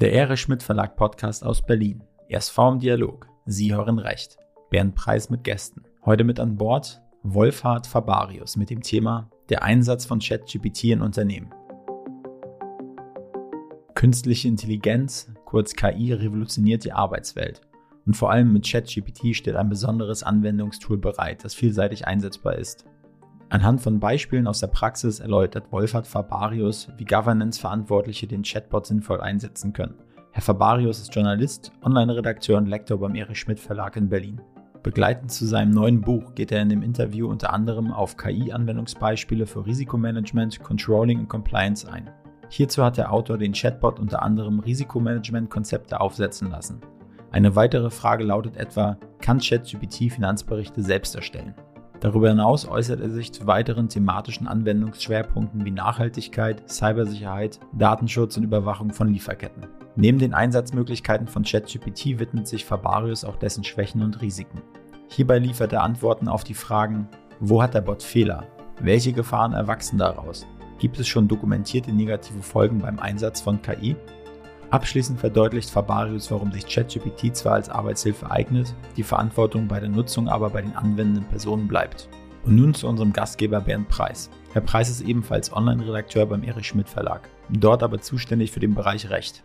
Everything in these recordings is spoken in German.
Der Erich Schmidt Verlag Podcast aus Berlin. Erst im Dialog. Sie hören recht. Bernd Preis mit Gästen. Heute mit an Bord Wolfhard Fabarius mit dem Thema Der Einsatz von ChatGPT in Unternehmen. Künstliche Intelligenz, kurz KI, revolutioniert die Arbeitswelt. Und vor allem mit ChatGPT steht ein besonderes Anwendungstool bereit, das vielseitig einsetzbar ist. Anhand von Beispielen aus der Praxis erläutert Wolfhard Fabarius, wie Governance-Verantwortliche den Chatbot sinnvoll einsetzen können. Herr Fabarius ist Journalist, Online-Redakteur und Lektor beim Erich Schmidt Verlag in Berlin. Begleitend zu seinem neuen Buch geht er in dem Interview unter anderem auf KI-Anwendungsbeispiele für Risikomanagement, Controlling und Compliance ein. Hierzu hat der Autor den Chatbot unter anderem Risikomanagement-Konzepte aufsetzen lassen. Eine weitere Frage lautet etwa, kann ChatGPT Finanzberichte selbst erstellen? Darüber hinaus äußert er sich zu weiteren thematischen Anwendungsschwerpunkten wie Nachhaltigkeit, Cybersicherheit, Datenschutz und Überwachung von Lieferketten. Neben den Einsatzmöglichkeiten von ChatGPT widmet sich Fabarius auch dessen Schwächen und Risiken. Hierbei liefert er Antworten auf die Fragen, wo hat der Bot Fehler? Welche Gefahren erwachsen daraus? Gibt es schon dokumentierte negative Folgen beim Einsatz von KI? Abschließend verdeutlicht Fabarius, warum sich ChatGPT zwar als Arbeitshilfe eignet, die Verantwortung bei der Nutzung aber bei den anwendenden Personen bleibt. Und nun zu unserem Gastgeber Bernd Preis. Herr Preis ist ebenfalls Online-Redakteur beim Erich Schmidt Verlag, dort aber zuständig für den Bereich Recht.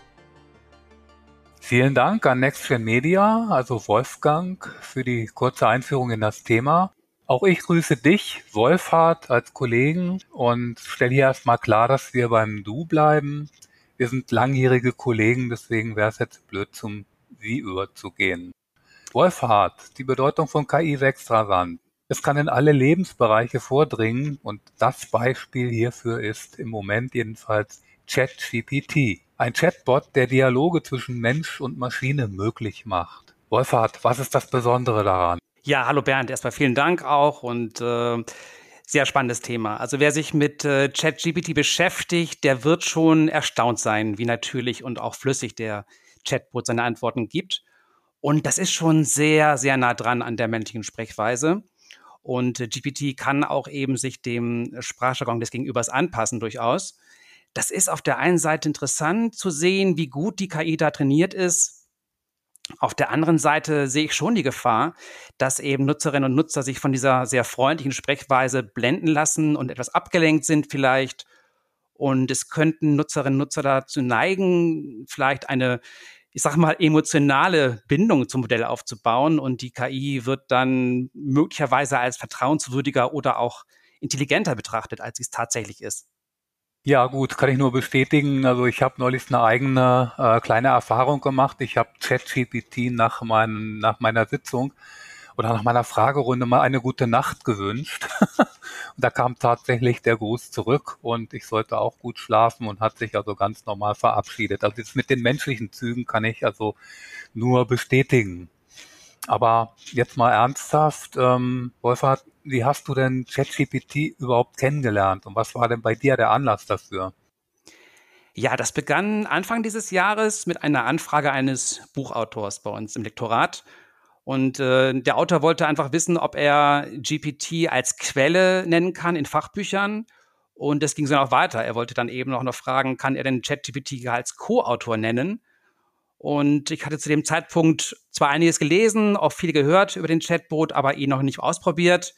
Vielen Dank an NextGen Media, also Wolfgang, für die kurze Einführung in das Thema. Auch ich grüße dich, Wolfhard, als Kollegen und stelle hier erstmal klar, dass wir beim Du bleiben. Wir sind langjährige Kollegen, deswegen wäre es jetzt blöd, zum Sie überzugehen. Wolfhard, die Bedeutung von KI wächst rasant. Es kann in alle Lebensbereiche vordringen und das Beispiel hierfür ist im Moment jedenfalls ChatGPT. Ein Chatbot, der Dialoge zwischen Mensch und Maschine möglich macht. Wolfhard, was ist das Besondere daran? Ja, hallo Bernd, erstmal vielen Dank auch und äh, sehr spannendes Thema. Also wer sich mit äh, ChatGPT beschäftigt, der wird schon erstaunt sein, wie natürlich und auch flüssig der Chatbot seine Antworten gibt. Und das ist schon sehr, sehr nah dran an der menschlichen Sprechweise. Und äh, GPT kann auch eben sich dem Sprachjargon des Gegenübers anpassen durchaus. Das ist auf der einen Seite interessant zu sehen, wie gut die KI da trainiert ist, auf der anderen Seite sehe ich schon die Gefahr, dass eben Nutzerinnen und Nutzer sich von dieser sehr freundlichen Sprechweise blenden lassen und etwas abgelenkt sind vielleicht. Und es könnten Nutzerinnen und Nutzer dazu neigen, vielleicht eine, ich sage mal, emotionale Bindung zum Modell aufzubauen. Und die KI wird dann möglicherweise als vertrauenswürdiger oder auch intelligenter betrachtet, als sie es tatsächlich ist. Ja, gut, kann ich nur bestätigen. Also ich habe neulich eine eigene äh, kleine Erfahrung gemacht. Ich habe ChatGPT nach, mein, nach meiner Sitzung oder nach meiner Fragerunde mal eine gute Nacht gewünscht. und da kam tatsächlich der Gruß zurück und ich sollte auch gut schlafen und hat sich also ganz normal verabschiedet. Also jetzt mit den menschlichen Zügen kann ich also nur bestätigen. Aber jetzt mal ernsthaft, ähm, Wolfhard, wie hast du denn ChatGPT überhaupt kennengelernt und was war denn bei dir der Anlass dafür? Ja, das begann Anfang dieses Jahres mit einer Anfrage eines Buchautors bei uns im Lektorat. Und äh, der Autor wollte einfach wissen, ob er GPT als Quelle nennen kann in Fachbüchern. Und es ging so noch weiter. Er wollte dann eben auch noch fragen, kann er denn ChatGPT als Co-Autor nennen? Und ich hatte zu dem Zeitpunkt zwar einiges gelesen, auch viel gehört über den Chatbot, aber ihn noch nicht ausprobiert.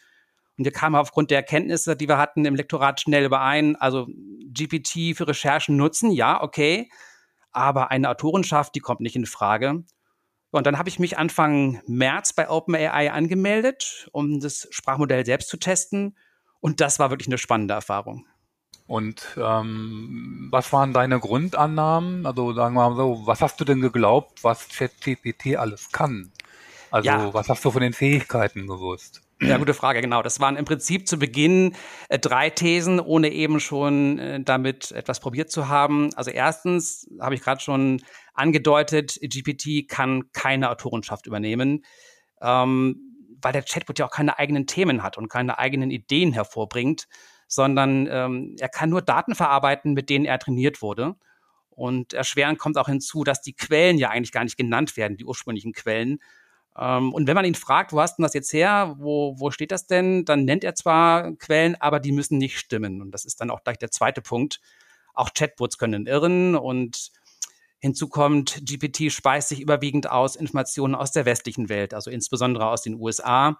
Und wir kamen aufgrund der Erkenntnisse, die wir hatten im Lektorat schnell überein, also GPT für Recherchen nutzen, ja, okay, aber eine Autorenschaft, die kommt nicht in Frage. Und dann habe ich mich Anfang März bei OpenAI angemeldet, um das Sprachmodell selbst zu testen. Und das war wirklich eine spannende Erfahrung. Und ähm, was waren deine Grundannahmen? Also sagen wir mal so, was hast du denn geglaubt, was ChatGPT alles kann? Also ja. was hast du von den Fähigkeiten gewusst? Ja, gute Frage, genau. Das waren im Prinzip zu Beginn äh, drei Thesen, ohne eben schon äh, damit etwas probiert zu haben. Also erstens habe ich gerade schon angedeutet, GPT kann keine Autorenschaft übernehmen, ähm, weil der Chatbot ja auch keine eigenen Themen hat und keine eigenen Ideen hervorbringt, sondern ähm, er kann nur Daten verarbeiten, mit denen er trainiert wurde. Und erschwerend kommt auch hinzu, dass die Quellen ja eigentlich gar nicht genannt werden, die ursprünglichen Quellen, ähm, und wenn man ihn fragt, wo hast du das jetzt her, wo, wo steht das denn, dann nennt er zwar Quellen, aber die müssen nicht stimmen. Und das ist dann auch gleich der zweite Punkt. Auch Chatbots können irren und Hinzu kommt, GPT speist sich überwiegend aus Informationen aus der westlichen Welt, also insbesondere aus den USA.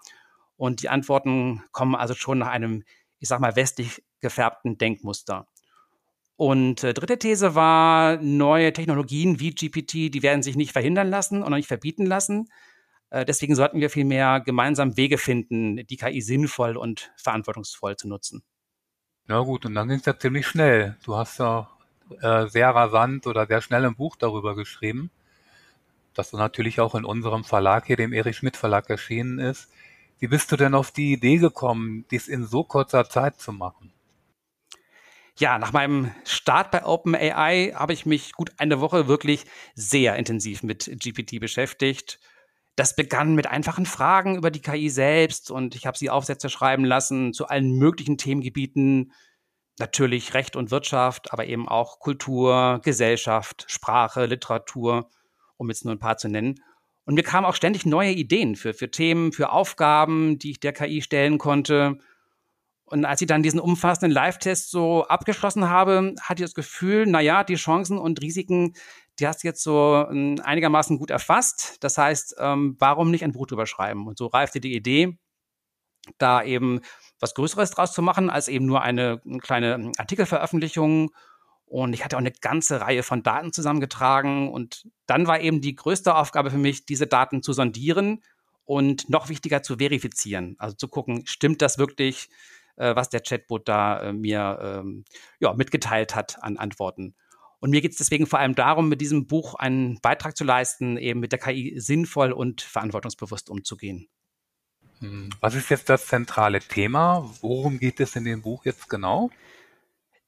Und die Antworten kommen also schon nach einem, ich sag mal, westlich gefärbten Denkmuster. Und äh, dritte These war, neue Technologien wie GPT, die werden sich nicht verhindern lassen und auch nicht verbieten lassen. Äh, deswegen sollten wir vielmehr gemeinsam Wege finden, die KI sinnvoll und verantwortungsvoll zu nutzen. Na gut, und dann ging es ja ziemlich schnell. Du hast ja äh, sehr rasant oder sehr schnell ein Buch darüber geschrieben, das natürlich auch in unserem Verlag hier, dem Erich Schmidt Verlag, erschienen ist. Wie bist du denn auf die Idee gekommen, dies in so kurzer Zeit zu machen? Ja, nach meinem Start bei OpenAI habe ich mich gut eine Woche wirklich sehr intensiv mit GPT beschäftigt. Das begann mit einfachen Fragen über die KI selbst und ich habe sie Aufsätze schreiben lassen zu allen möglichen Themengebieten. Natürlich Recht und Wirtschaft, aber eben auch Kultur, Gesellschaft, Sprache, Literatur, um jetzt nur ein paar zu nennen. Und mir kamen auch ständig neue Ideen für, für Themen, für Aufgaben, die ich der KI stellen konnte. Und als ich dann diesen umfassenden Live-Test so abgeschlossen habe, hatte ich das Gefühl, na ja, die Chancen und Risiken, die hast du jetzt so ähm, einigermaßen gut erfasst. Das heißt, ähm, warum nicht ein Buch drüber schreiben? Und so reifte die Idee, da eben was Größeres draus zu machen, als eben nur eine, eine kleine ähm, Artikelveröffentlichung. Und ich hatte auch eine ganze Reihe von Daten zusammengetragen. Und dann war eben die größte Aufgabe für mich, diese Daten zu sondieren und noch wichtiger zu verifizieren. Also zu gucken, stimmt das wirklich? äh, was der Chatbot da äh, mir ähm, ja, mitgeteilt hat an Antworten. Und mir geht es deswegen vor allem darum, mit diesem Buch einen Beitrag zu leisten, eben mit der KI sinnvoll und verantwortungsbewusst umzugehen. Hm, was ist jetzt das zentrale Thema? Worum geht es in dem Buch jetzt genau?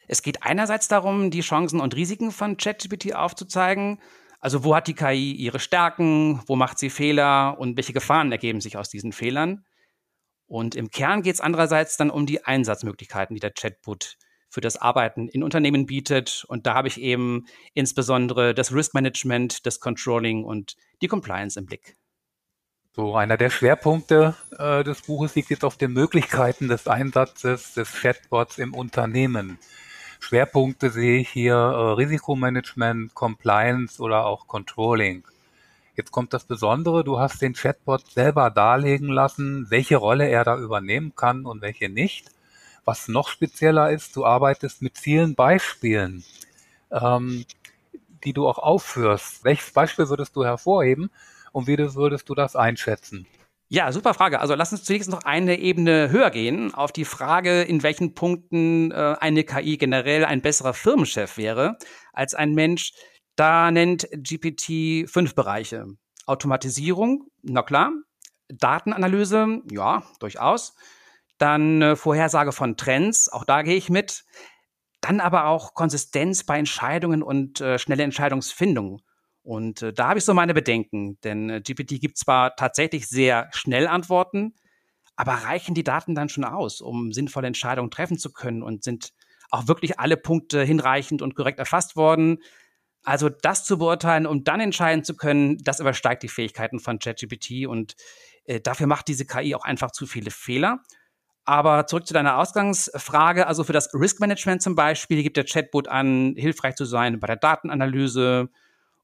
Es geht einerseits darum, die Chancen und Risiken von ChatGPT aufzuzeigen. Also wo hat die KI ihre Stärken, wo macht sie Fehler und welche Gefahren ergeben sich aus diesen Fehlern? Und im Kern geht es andererseits dann um die Einsatzmöglichkeiten, die der Chatbot für das Arbeiten in Unternehmen bietet. Und da habe ich eben insbesondere das Risk Management, das Controlling und die Compliance im Blick. So, einer der Schwerpunkte äh, des Buches liegt jetzt auf den Möglichkeiten des Einsatzes des Chatbots im Unternehmen. Schwerpunkte sehe ich hier äh, Risikomanagement, Compliance oder auch Controlling. Jetzt kommt das Besondere, du hast den Chatbot selber darlegen lassen, welche Rolle er da übernehmen kann und welche nicht. Was noch spezieller ist, du arbeitest mit vielen Beispielen, ähm, die du auch aufführst. Welches Beispiel würdest du hervorheben und wie würdest du das einschätzen? Ja, super Frage. Also lass uns zunächst noch eine Ebene höher gehen auf die Frage, in welchen Punkten äh, eine KI generell ein besserer Firmenchef wäre als ein Mensch, da nennt GPT fünf Bereiche. Automatisierung, na klar. Datenanalyse, ja, durchaus. Dann äh, Vorhersage von Trends, auch da gehe ich mit. Dann aber auch Konsistenz bei Entscheidungen und äh, schnelle Entscheidungsfindung. Und äh, da habe ich so meine Bedenken, denn äh, GPT gibt zwar tatsächlich sehr schnell Antworten, aber reichen die Daten dann schon aus, um sinnvolle Entscheidungen treffen zu können und sind auch wirklich alle Punkte hinreichend und korrekt erfasst worden? Also das zu beurteilen, um dann entscheiden zu können, das übersteigt die Fähigkeiten von ChatGPT und äh, dafür macht diese KI auch einfach zu viele Fehler. Aber zurück zu deiner Ausgangsfrage. Also für das Risk Management zum Beispiel gibt der Chatbot an, hilfreich zu sein bei der Datenanalyse,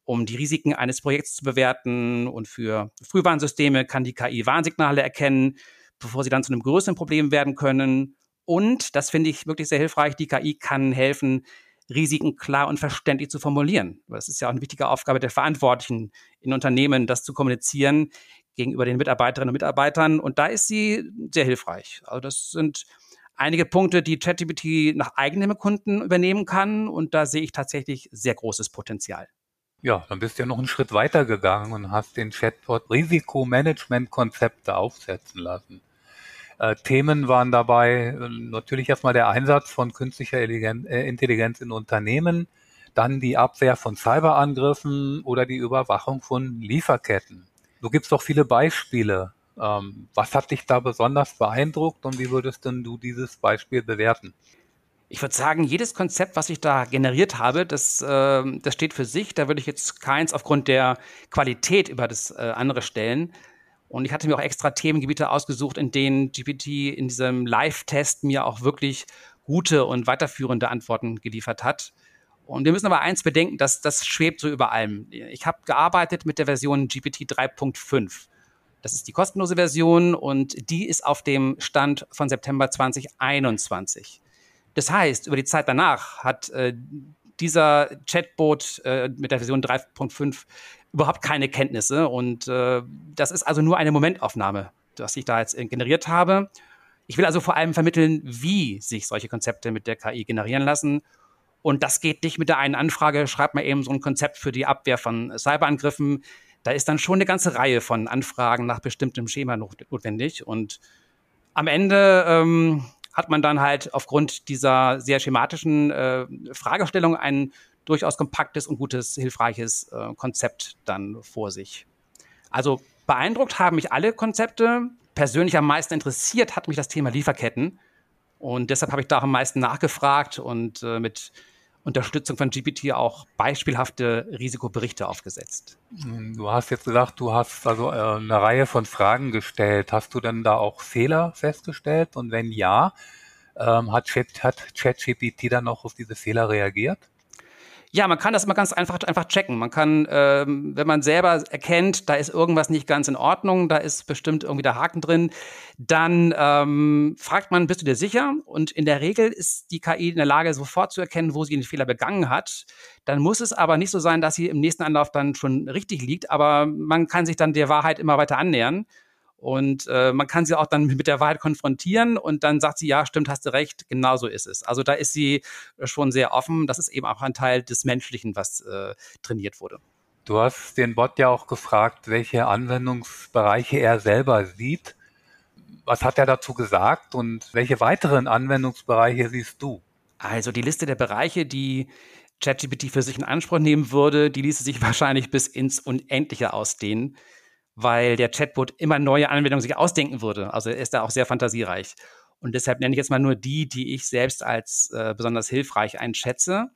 um die Risiken eines Projekts zu bewerten. Und für Frühwarnsysteme kann die KI Warnsignale erkennen, bevor sie dann zu einem größeren Problem werden können. Und, das finde ich wirklich sehr hilfreich, die KI kann helfen, Risiken klar und verständlich zu formulieren. Das ist ja auch eine wichtige Aufgabe der Verantwortlichen in Unternehmen, das zu kommunizieren gegenüber den Mitarbeiterinnen und Mitarbeitern. Und da ist sie sehr hilfreich. Also das sind einige Punkte, die ChatGPT nach eigenem Kunden übernehmen kann. Und da sehe ich tatsächlich sehr großes Potenzial. Ja, dann bist du ja noch einen Schritt weiter gegangen und hast den Chatbot Risikomanagement-Konzepte aufsetzen lassen. Äh, Themen waren dabei äh, natürlich erstmal der Einsatz von künstlicher äh, Intelligenz in Unternehmen, dann die Abwehr von Cyberangriffen oder die Überwachung von Lieferketten. Du gibst doch viele Beispiele. Ähm, was hat dich da besonders beeindruckt und wie würdest denn du dieses Beispiel bewerten? Ich würde sagen, jedes Konzept, was ich da generiert habe, das, äh, das steht für sich. Da würde ich jetzt keins aufgrund der Qualität über das äh, andere stellen. Und ich hatte mir auch extra Themengebiete ausgesucht, in denen GPT in diesem Live-Test mir auch wirklich gute und weiterführende Antworten geliefert hat. Und wir müssen aber eins bedenken, dass das schwebt so über allem. Ich habe gearbeitet mit der Version GPT 3.5. Das ist die kostenlose Version und die ist auf dem Stand von September 2021. Das heißt, über die Zeit danach hat äh, dieser Chatbot äh, mit der Version 3.5 überhaupt keine Kenntnisse und äh, das ist also nur eine Momentaufnahme, was ich da jetzt generiert habe. Ich will also vor allem vermitteln, wie sich solche Konzepte mit der KI generieren lassen. Und das geht nicht mit der einen Anfrage, schreibt mal eben so ein Konzept für die Abwehr von Cyberangriffen. Da ist dann schon eine ganze Reihe von Anfragen nach bestimmtem Schema notwendig. Und am Ende ähm, hat man dann halt aufgrund dieser sehr schematischen äh, Fragestellung ein durchaus kompaktes und gutes, hilfreiches äh, Konzept dann vor sich. Also beeindruckt haben mich alle Konzepte. Persönlich am meisten interessiert hat mich das Thema Lieferketten. Und deshalb habe ich da am meisten nachgefragt und äh, mit Unterstützung von GPT auch beispielhafte Risikoberichte aufgesetzt. Du hast jetzt gesagt, du hast also äh, eine Reihe von Fragen gestellt. Hast du denn da auch Fehler festgestellt? Und wenn ja, ähm, hat ChatGPT dann auch auf diese Fehler reagiert? Ja, man kann das immer ganz einfach, einfach checken. Man kann, ähm, wenn man selber erkennt, da ist irgendwas nicht ganz in Ordnung, da ist bestimmt irgendwie der Haken drin, dann ähm, fragt man, bist du dir sicher? Und in der Regel ist die KI in der Lage, sofort zu erkennen, wo sie den Fehler begangen hat. Dann muss es aber nicht so sein, dass sie im nächsten Anlauf dann schon richtig liegt, aber man kann sich dann der Wahrheit immer weiter annähern. Und äh, man kann sie auch dann mit der Wahrheit konfrontieren und dann sagt sie, ja, stimmt, hast du recht, genau so ist es. Also da ist sie schon sehr offen. Das ist eben auch ein Teil des Menschlichen, was äh, trainiert wurde. Du hast den Bot ja auch gefragt, welche Anwendungsbereiche er selber sieht. Was hat er dazu gesagt und welche weiteren Anwendungsbereiche siehst du? Also die Liste der Bereiche, die ChatGPT für sich in Anspruch nehmen würde, die ließe sich wahrscheinlich bis ins Unendliche ausdehnen weil der Chatbot immer neue Anwendungen sich ausdenken würde. Also er ist da auch sehr fantasiereich. Und deshalb nenne ich jetzt mal nur die, die ich selbst als äh, besonders hilfreich einschätze.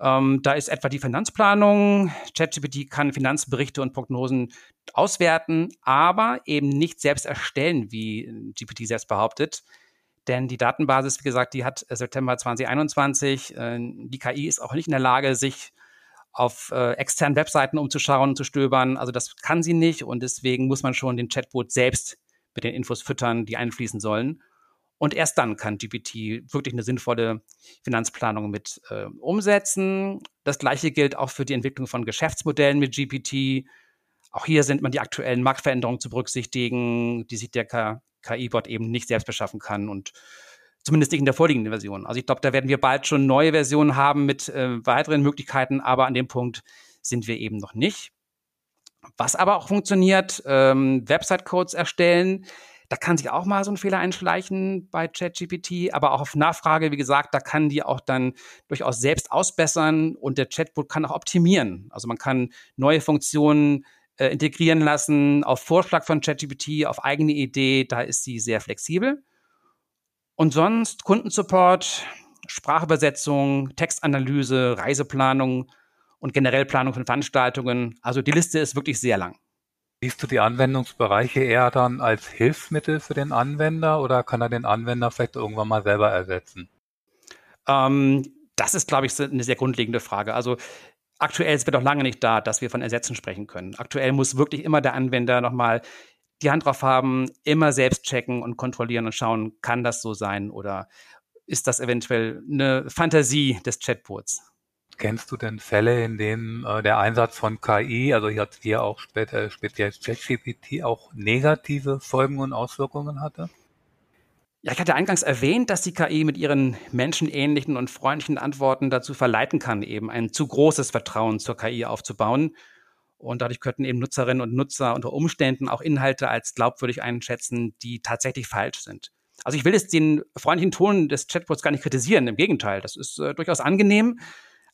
Ähm, da ist etwa die Finanzplanung. ChatGPT kann Finanzberichte und Prognosen auswerten, aber eben nicht selbst erstellen, wie GPT selbst behauptet. Denn die Datenbasis, wie gesagt, die hat September 2021. Äh, die KI ist auch nicht in der Lage, sich auf äh, externen Webseiten umzuschauen, zu stöbern. Also das kann sie nicht und deswegen muss man schon den Chatbot selbst mit den Infos füttern, die einfließen sollen. Und erst dann kann GPT wirklich eine sinnvolle Finanzplanung mit äh, umsetzen. Das gleiche gilt auch für die Entwicklung von Geschäftsmodellen mit GPT. Auch hier sind man die aktuellen Marktveränderungen zu berücksichtigen, die sich der KI-Bot eben nicht selbst beschaffen kann. Und Zumindest nicht in der vorliegenden Version. Also ich glaube, da werden wir bald schon neue Versionen haben mit äh, weiteren Möglichkeiten, aber an dem Punkt sind wir eben noch nicht. Was aber auch funktioniert, ähm, Website-Codes erstellen, da kann sich auch mal so ein Fehler einschleichen bei ChatGPT, aber auch auf Nachfrage, wie gesagt, da kann die auch dann durchaus selbst ausbessern und der Chatbot kann auch optimieren. Also man kann neue Funktionen äh, integrieren lassen auf Vorschlag von ChatGPT, auf eigene Idee, da ist sie sehr flexibel. Und sonst Kundensupport, Sprachübersetzung, Textanalyse, Reiseplanung und generell Planung von Veranstaltungen. Also die Liste ist wirklich sehr lang. Siehst du die Anwendungsbereiche eher dann als Hilfsmittel für den Anwender oder kann er den Anwender vielleicht irgendwann mal selber ersetzen? Ähm, das ist, glaube ich, eine sehr grundlegende Frage. Also aktuell ist wir doch lange nicht da, dass wir von Ersetzen sprechen können. Aktuell muss wirklich immer der Anwender nochmal die Hand drauf haben, immer selbst checken und kontrollieren und schauen, kann das so sein oder ist das eventuell eine Fantasie des Chatbots? Kennst du denn Fälle, in denen äh, der Einsatz von KI, also hier hat hier auch später, speziell ChatGPT, auch negative Folgen und Auswirkungen hatte? Ja, ich hatte eingangs erwähnt, dass die KI mit ihren menschenähnlichen und freundlichen Antworten dazu verleiten kann, eben ein zu großes Vertrauen zur KI aufzubauen und dadurch könnten eben Nutzerinnen und Nutzer unter Umständen auch Inhalte als glaubwürdig einschätzen, die tatsächlich falsch sind. Also ich will jetzt den freundlichen Ton des Chatbots gar nicht kritisieren, im Gegenteil, das ist äh, durchaus angenehm,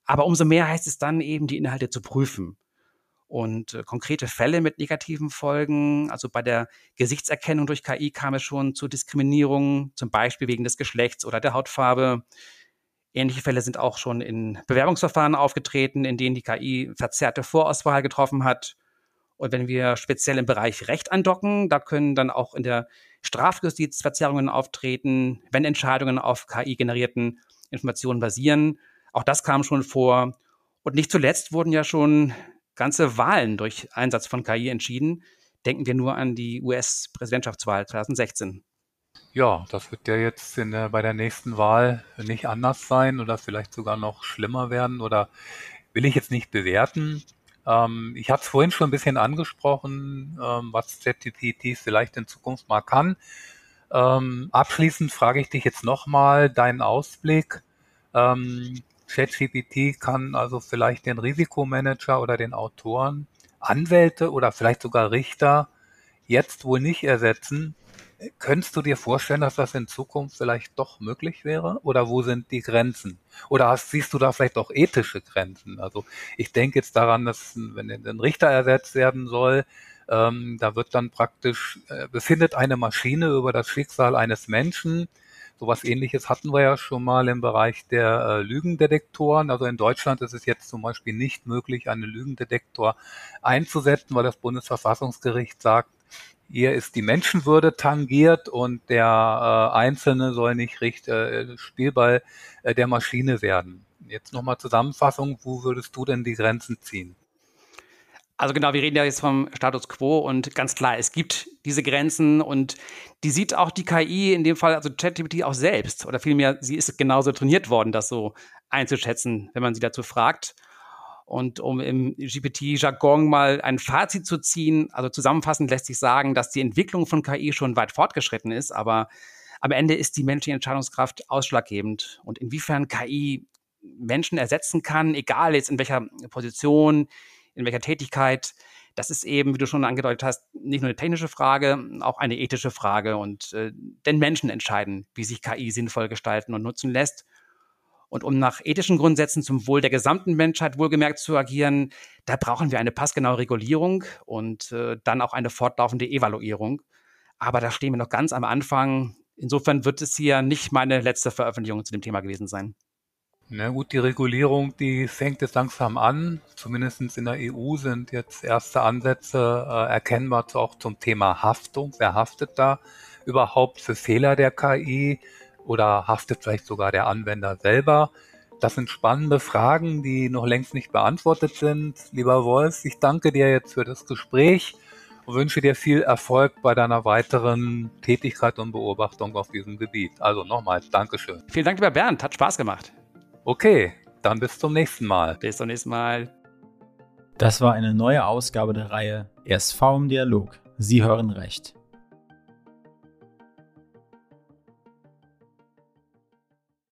aber umso mehr heißt es dann eben, die Inhalte zu prüfen. Und äh, konkrete Fälle mit negativen Folgen, also bei der Gesichtserkennung durch KI kam es schon zu Diskriminierung, zum Beispiel wegen des Geschlechts oder der Hautfarbe. Ähnliche Fälle sind auch schon in Bewerbungsverfahren aufgetreten, in denen die KI verzerrte Vorauswahl getroffen hat. Und wenn wir speziell im Bereich Recht andocken, da können dann auch in der Strafjustiz Verzerrungen auftreten, wenn Entscheidungen auf KI-generierten Informationen basieren. Auch das kam schon vor. Und nicht zuletzt wurden ja schon ganze Wahlen durch Einsatz von KI entschieden. Denken wir nur an die US-Präsidentschaftswahl 2016. Ja, das wird ja jetzt der, bei der nächsten Wahl nicht anders sein oder vielleicht sogar noch schlimmer werden oder will ich jetzt nicht bewerten. Ähm, ich hatte es vorhin schon ein bisschen angesprochen, ähm, was ChatGPT vielleicht in Zukunft mal kann. Ähm, abschließend frage ich dich jetzt nochmal deinen Ausblick. Ähm, ChatGPT kann also vielleicht den Risikomanager oder den Autoren, Anwälte oder vielleicht sogar Richter jetzt wohl nicht ersetzen. Könntest du dir vorstellen, dass das in Zukunft vielleicht doch möglich wäre? Oder wo sind die Grenzen? Oder hast, siehst du da vielleicht auch ethische Grenzen? Also ich denke jetzt daran, dass wenn ein Richter ersetzt werden soll, ähm, da wird dann praktisch, äh, befindet eine Maschine über das Schicksal eines Menschen Sowas ähnliches hatten wir ja schon mal im Bereich der äh, Lügendetektoren. Also in Deutschland ist es jetzt zum Beispiel nicht möglich, einen Lügendetektor einzusetzen, weil das Bundesverfassungsgericht sagt, hier ist die Menschenwürde tangiert und der äh, Einzelne soll nicht richt, äh, Spielball äh, der Maschine werden. Jetzt nochmal Zusammenfassung, wo würdest du denn die Grenzen ziehen? Also genau, wir reden ja jetzt vom Status quo und ganz klar, es gibt diese Grenzen und die sieht auch die KI, in dem Fall also ChatGPT auch selbst oder vielmehr, sie ist genauso trainiert worden, das so einzuschätzen, wenn man sie dazu fragt. Und um im GPT-Jargon mal ein Fazit zu ziehen, also zusammenfassend lässt sich sagen, dass die Entwicklung von KI schon weit fortgeschritten ist, aber am Ende ist die menschliche Entscheidungskraft ausschlaggebend. Und inwiefern KI Menschen ersetzen kann, egal jetzt in welcher Position, in welcher Tätigkeit. Das ist eben, wie du schon angedeutet hast, nicht nur eine technische Frage, auch eine ethische Frage. Und äh, denn Menschen entscheiden, wie sich KI sinnvoll gestalten und nutzen lässt. Und um nach ethischen Grundsätzen zum Wohl der gesamten Menschheit wohlgemerkt zu agieren, da brauchen wir eine passgenaue Regulierung und äh, dann auch eine fortlaufende Evaluierung. Aber da stehen wir noch ganz am Anfang. Insofern wird es hier nicht meine letzte Veröffentlichung zu dem Thema gewesen sein. Na gut, die Regulierung, die fängt jetzt langsam an. Zumindest in der EU sind jetzt erste Ansätze äh, erkennbar auch zum Thema Haftung. Wer haftet da überhaupt für Fehler der KI oder haftet vielleicht sogar der Anwender selber? Das sind spannende Fragen, die noch längst nicht beantwortet sind. Lieber Wolf, ich danke dir jetzt für das Gespräch und wünsche dir viel Erfolg bei deiner weiteren Tätigkeit und Beobachtung auf diesem Gebiet. Also nochmals, Dankeschön. Vielen Dank, lieber Bernd, hat Spaß gemacht. Okay, dann bis zum nächsten Mal. Bis zum nächsten Mal. Das war eine neue Ausgabe der Reihe RSV im Dialog. Sie hören recht.